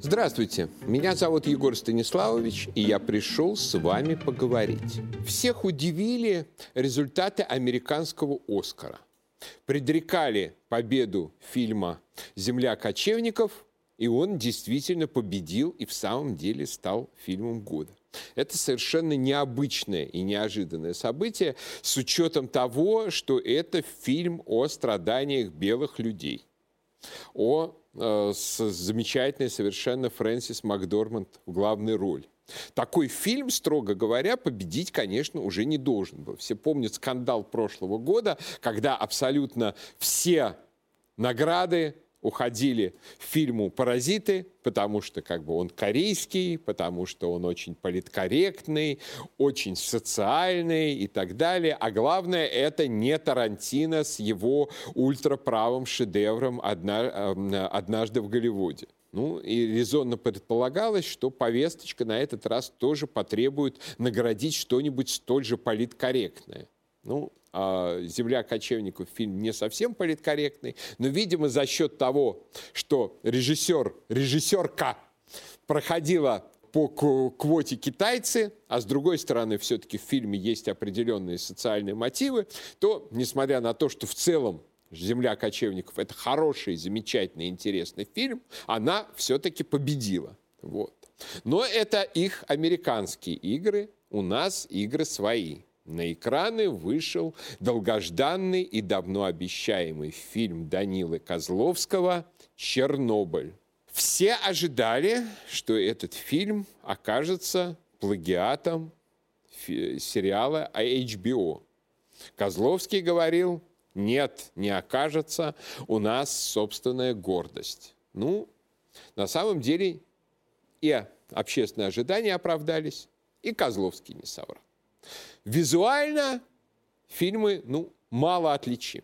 Здравствуйте, меня зовут Егор Станиславович, и я пришел с вами поговорить. Всех удивили результаты американского «Оскара». Предрекали победу фильма «Земля кочевников», и он действительно победил и в самом деле стал фильмом года. Это совершенно необычное и неожиданное событие с учетом того, что это фильм о страданиях белых людей, о Э, с замечательной совершенно Фрэнсис Макдорманд в главной роли. Такой фильм, строго говоря, победить, конечно, уже не должен был. Все помнят скандал прошлого года, когда абсолютно все награды уходили фильму «Паразиты», потому что как бы он корейский, потому что он очень политкорректный, очень социальный и так далее. А главное, это не Тарантино с его ультраправым шедевром «Однажды в Голливуде». Ну, и резонно предполагалось, что повесточка на этот раз тоже потребует наградить что-нибудь столь же политкорректное. Ну, «Земля кочевников» фильм не совсем политкорректный, но, видимо, за счет того, что режиссер, режиссерка проходила по квоте китайцы, а с другой стороны, все-таки в фильме есть определенные социальные мотивы, то, несмотря на то, что в целом «Земля кочевников» — это хороший, замечательный, интересный фильм, она все-таки победила. Вот. Но это их американские игры, у нас игры свои. На экраны вышел долгожданный и давно обещаемый фильм Данилы Козловского «Чернобыль». Все ожидали, что этот фильм окажется плагиатом сериала HBO. Козловский говорил, нет, не окажется, у нас собственная гордость. Ну, на самом деле и общественные ожидания оправдались, и Козловский не соврал. Визуально фильмы, ну, мало отличим.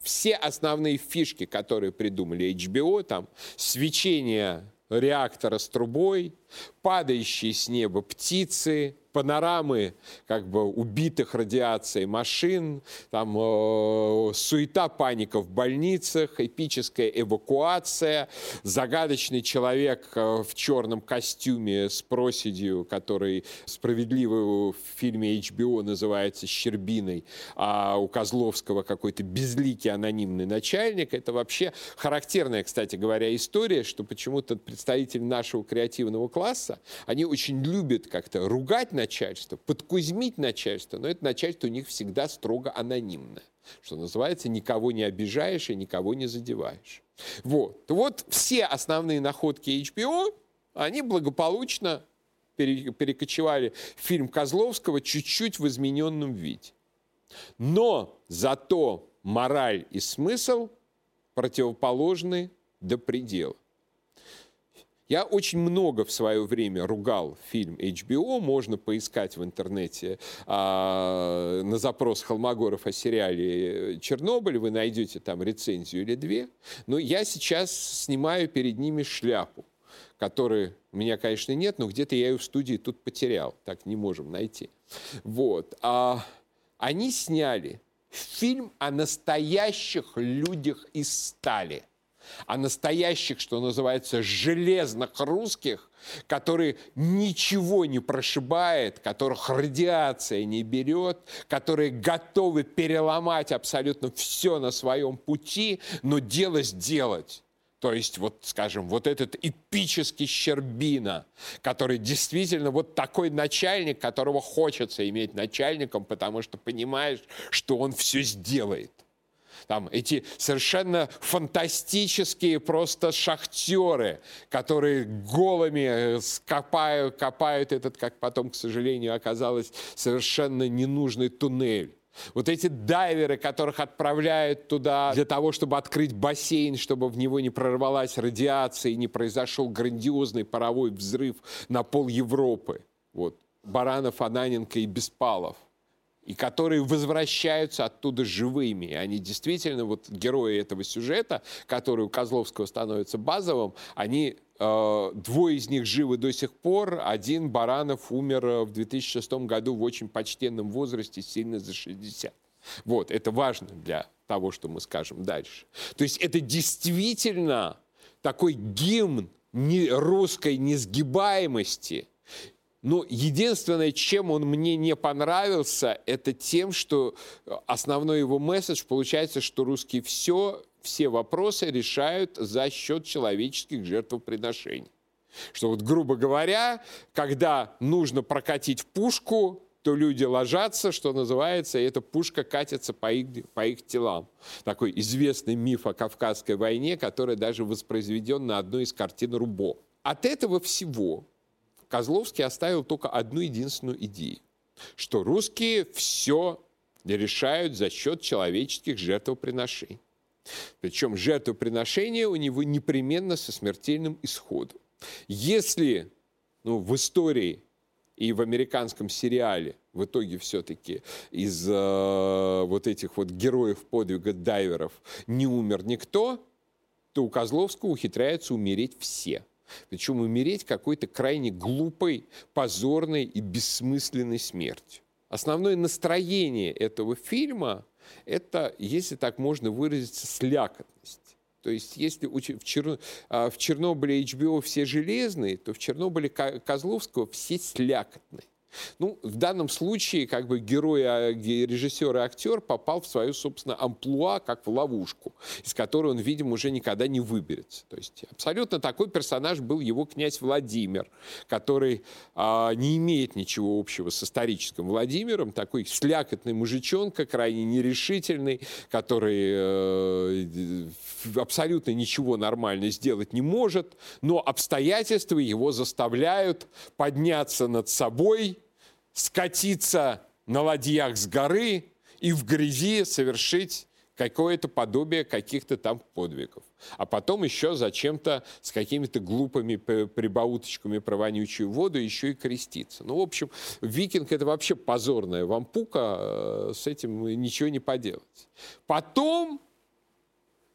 Все основные фишки, которые придумали HBO, там свечение реактора с трубой, падающие с неба птицы, панорамы как бы убитых радиацией машин, там э, суета, паника в больницах, эпическая эвакуация, загадочный человек э, в черном костюме с проседью, который справедливо в фильме HBO называется «Щербиной», а у Козловского какой-то безликий анонимный начальник. Это вообще характерная, кстати говоря, история, что почему-то представители нашего креативного класса, они очень любят как-то ругать на начальство, подкузмить начальство, но это начальство у них всегда строго анонимное. Что называется, никого не обижаешь и никого не задеваешь. Вот. Вот все основные находки HBO, они благополучно перекочевали в фильм Козловского чуть-чуть в измененном виде. Но зато мораль и смысл противоположны до предела. Я очень много в свое время ругал фильм HBO, можно поискать в интернете а, на запрос Холмогоров о сериале «Чернобыль», вы найдете там рецензию или две, но я сейчас снимаю перед ними шляпу которой у меня, конечно, нет, но где-то я ее в студии тут потерял, так не можем найти. Вот. А они сняли фильм о настоящих людях из стали – а настоящих, что называется, железных русских, которые ничего не прошибает, которых радиация не берет, которые готовы переломать абсолютно все на своем пути, но дело сделать. То есть, вот, скажем, вот этот эпический Щербина, который действительно вот такой начальник, которого хочется иметь начальником, потому что понимаешь, что он все сделает там эти совершенно фантастические просто шахтеры, которые голыми копают, копают этот, как потом, к сожалению, оказалось, совершенно ненужный туннель. Вот эти дайверы, которых отправляют туда для того, чтобы открыть бассейн, чтобы в него не прорвалась радиация и не произошел грандиозный паровой взрыв на пол Европы. Вот. Баранов, Ананенко и Беспалов и которые возвращаются оттуда живыми. И они действительно, вот герои этого сюжета, который у Козловского становится базовым, они э, Двое из них живы до сих пор. Один, Баранов, умер в 2006 году в очень почтенном возрасте, сильно за 60. Вот, это важно для того, что мы скажем дальше. То есть это действительно такой гимн русской несгибаемости. Но единственное, чем он мне не понравился, это тем, что основной его месседж получается, что русские все, все вопросы решают за счет человеческих жертвоприношений. Что вот, грубо говоря, когда нужно прокатить пушку, то люди ложатся, что называется, и эта пушка катится по их, по их телам. Такой известный миф о Кавказской войне, который даже воспроизведен на одной из картин Рубо. От этого всего Козловский оставил только одну единственную идею, что русские все решают за счет человеческих жертвоприношений. Причем жертвоприношение у него непременно со смертельным исходом. Если ну, в истории и в американском сериале в итоге все-таки из э, вот этих вот героев подвига дайверов не умер никто, то у Козловского ухитряются умереть все. Причем умереть какой-то крайне глупой, позорной и бессмысленной смертью. Основное настроение этого фильма – это, если так можно выразиться, слякотность. То есть если в, Чер... А, в Чернобыле HBO все железные, то в Чернобыле Козловского все слякотные. Ну, в данном случае как бы герой, а, режиссер и актер попал в свою, собственно, амплуа, как в ловушку, из которой он, видимо, уже никогда не выберется. То есть абсолютно такой персонаж был его князь Владимир, который а, не имеет ничего общего с историческим Владимиром, такой слякотный мужичонка, крайне нерешительный, который э, абсолютно ничего нормально сделать не может, но обстоятельства его заставляют подняться над собой, скатиться на ладьях с горы и в грязи совершить какое-то подобие каких-то там подвигов. А потом еще зачем-то с какими-то глупыми прибауточками про вонючую воду еще и креститься. Ну, в общем, викинг это вообще позорная вампука, э, с этим ничего не поделать. Потом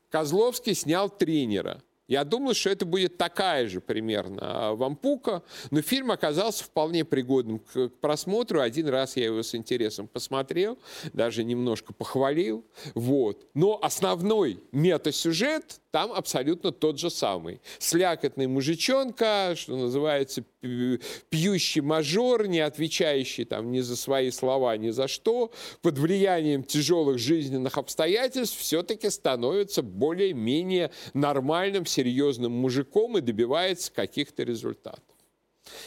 Козловский снял тренера – я думал, что это будет такая же примерно а, вампука, но фильм оказался вполне пригодным к просмотру. Один раз я его с интересом посмотрел, даже немножко похвалил. Вот. Но основной метасюжет там абсолютно тот же самый. Слякотный мужичонка, что называется, пьющий мажор, не отвечающий там ни за свои слова, ни за что, под влиянием тяжелых жизненных обстоятельств все-таки становится более-менее нормальным, серьезным мужиком и добивается каких-то результатов.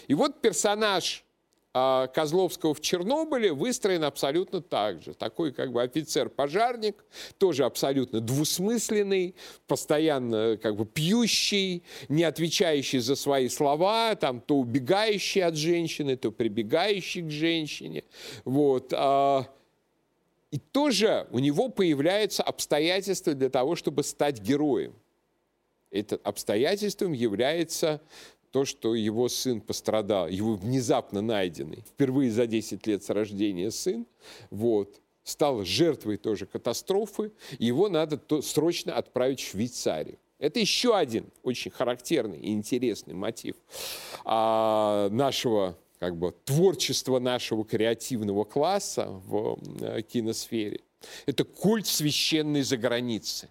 И вот персонаж Козловского в Чернобыле выстроен абсолютно так же. Такой как бы офицер-пожарник, тоже абсолютно двусмысленный, постоянно как бы пьющий, не отвечающий за свои слова, там то убегающий от женщины, то прибегающий к женщине. Вот. А, и тоже у него появляются обстоятельства для того, чтобы стать героем. Это обстоятельством является то, что его сын пострадал, его внезапно найденный, впервые за 10 лет с рождения сын, вот, стал жертвой тоже катастрофы, его надо то, срочно отправить в Швейцарию. Это еще один очень характерный и интересный мотив а, нашего как бы, творчества нашего креативного класса в э, киносфере. Это культ священной заграницы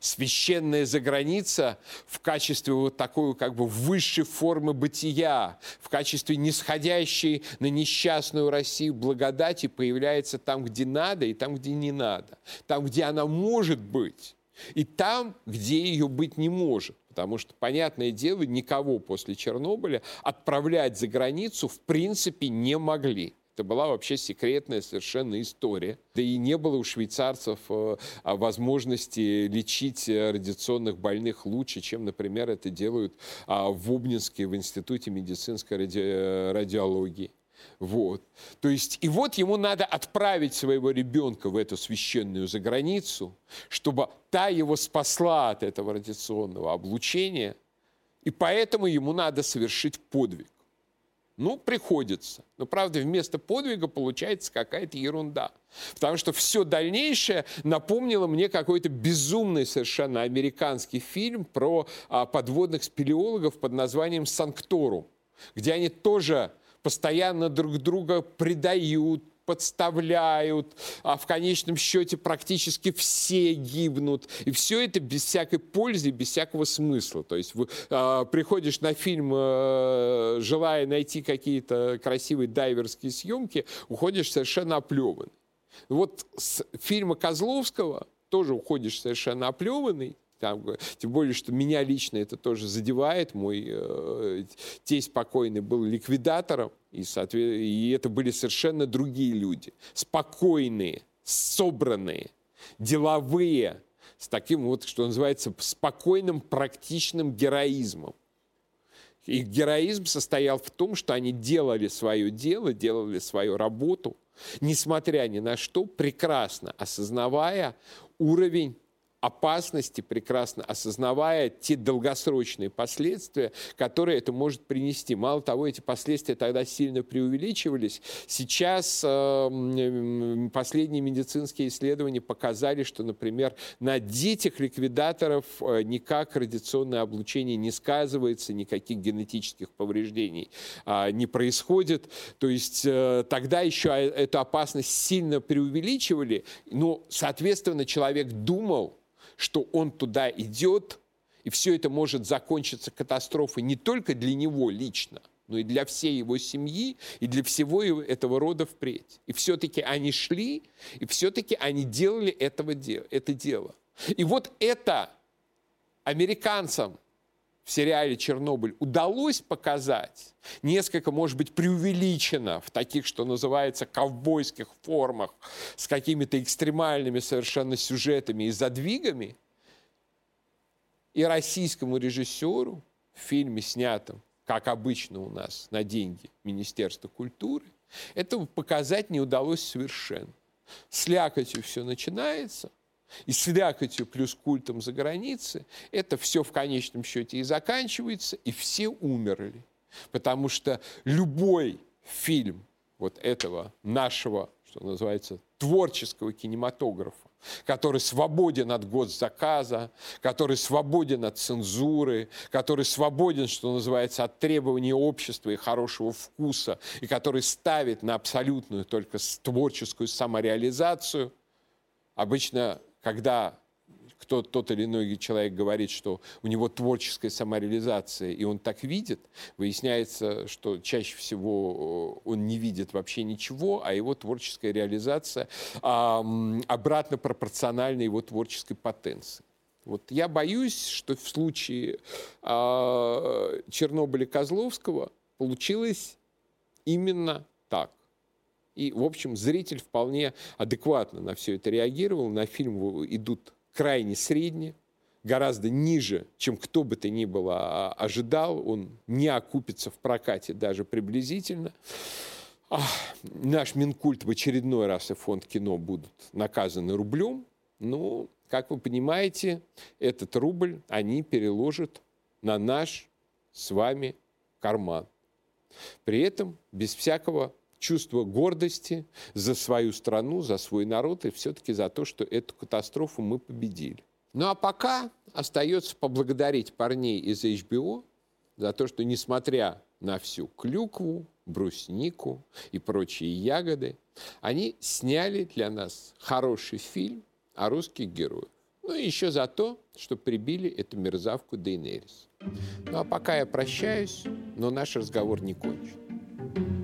священная заграница в качестве вот такой как бы высшей формы бытия, в качестве нисходящей на несчастную Россию благодати появляется там, где надо, и там, где не надо. Там, где она может быть, и там, где ее быть не может. Потому что, понятное дело, никого после Чернобыля отправлять за границу в принципе не могли. Это была вообще секретная совершенно история. Да и не было у швейцарцев э, а, возможности лечить э, радиационных больных лучше, чем, например, это делают а, в Обнинске в Институте медицинской ради... Э, радиологии. Вот. То есть, и вот ему надо отправить своего ребенка в эту священную заграницу, чтобы та его спасла от этого радиационного облучения, и поэтому ему надо совершить подвиг. Ну, приходится. Но, правда, вместо подвига получается какая-то ерунда. Потому что все дальнейшее напомнило мне какой-то безумный совершенно американский фильм про а, подводных спелеологов под названием «Санкторум», где они тоже постоянно друг друга предают, подставляют, а в конечном счете практически все гибнут. И все это без всякой пользы, без всякого смысла. То есть э, приходишь на фильм, э, желая найти какие-то красивые дайверские съемки, уходишь совершенно оплеванный. Вот с фильма Козловского тоже уходишь совершенно оплеванный, там, тем более, что меня лично это тоже задевает. Мой э, тесть покойный был ликвидатором, и, и это были совершенно другие люди. Спокойные, собранные, деловые, с таким вот, что называется, спокойным, практичным героизмом. Их героизм состоял в том, что они делали свое дело, делали свою работу, несмотря ни на что, прекрасно осознавая уровень опасности, прекрасно осознавая те долгосрочные последствия, которые это может принести. Мало того, эти последствия тогда сильно преувеличивались. Сейчас э, последние медицинские исследования показали, что, например, на детях ликвидаторов э, никак радиационное облучение не сказывается, никаких генетических повреждений э, не происходит. То есть э, тогда еще э, эту опасность сильно преувеличивали, но, соответственно, человек думал, что он туда идет, и все это может закончиться катастрофой не только для него лично, но и для всей его семьи, и для всего этого рода впредь. И все-таки они шли, и все-таки они делали этого, это дело. И вот это американцам в сериале «Чернобыль» удалось показать, несколько, может быть, преувеличено в таких, что называется, ковбойских формах, с какими-то экстремальными совершенно сюжетами и задвигами, и российскому режиссеру в фильме, снятом, как обычно у нас, на деньги Министерства культуры, этого показать не удалось совершенно. С лякотью все начинается – и с вякотью плюс культом за границей, это все в конечном счете и заканчивается, и все умерли. Потому что любой фильм вот этого нашего, что называется, творческого кинематографа, который свободен от госзаказа, который свободен от цензуры, который свободен, что называется, от требований общества и хорошего вкуса, и который ставит на абсолютную только творческую самореализацию, обычно когда кто, тот или иной человек говорит, что у него творческая самореализация, и он так видит, выясняется, что чаще всего э, он не видит вообще ничего, а его творческая реализация а, обратно пропорциональна его творческой потенции. Вот я боюсь, что в случае а, Чернобыля Козловского получилось именно так. И, в общем, зритель вполне адекватно на все это реагировал. На фильм идут крайне средние, гораздо ниже, чем кто бы то ни было а, ожидал. Он не окупится в прокате даже приблизительно. Ах, наш Минкульт в очередной раз и фонд кино будут наказаны рублем. Но, как вы понимаете, этот рубль они переложат на наш с вами карман. При этом без всякого чувство гордости за свою страну, за свой народ и все-таки за то, что эту катастрофу мы победили. Ну а пока остается поблагодарить парней из HBO за то, что несмотря на всю клюкву, бруснику и прочие ягоды, они сняли для нас хороший фильм о русских героях. Ну и еще за то, что прибили эту мерзавку Дейнерис. Ну а пока я прощаюсь, но наш разговор не кончен.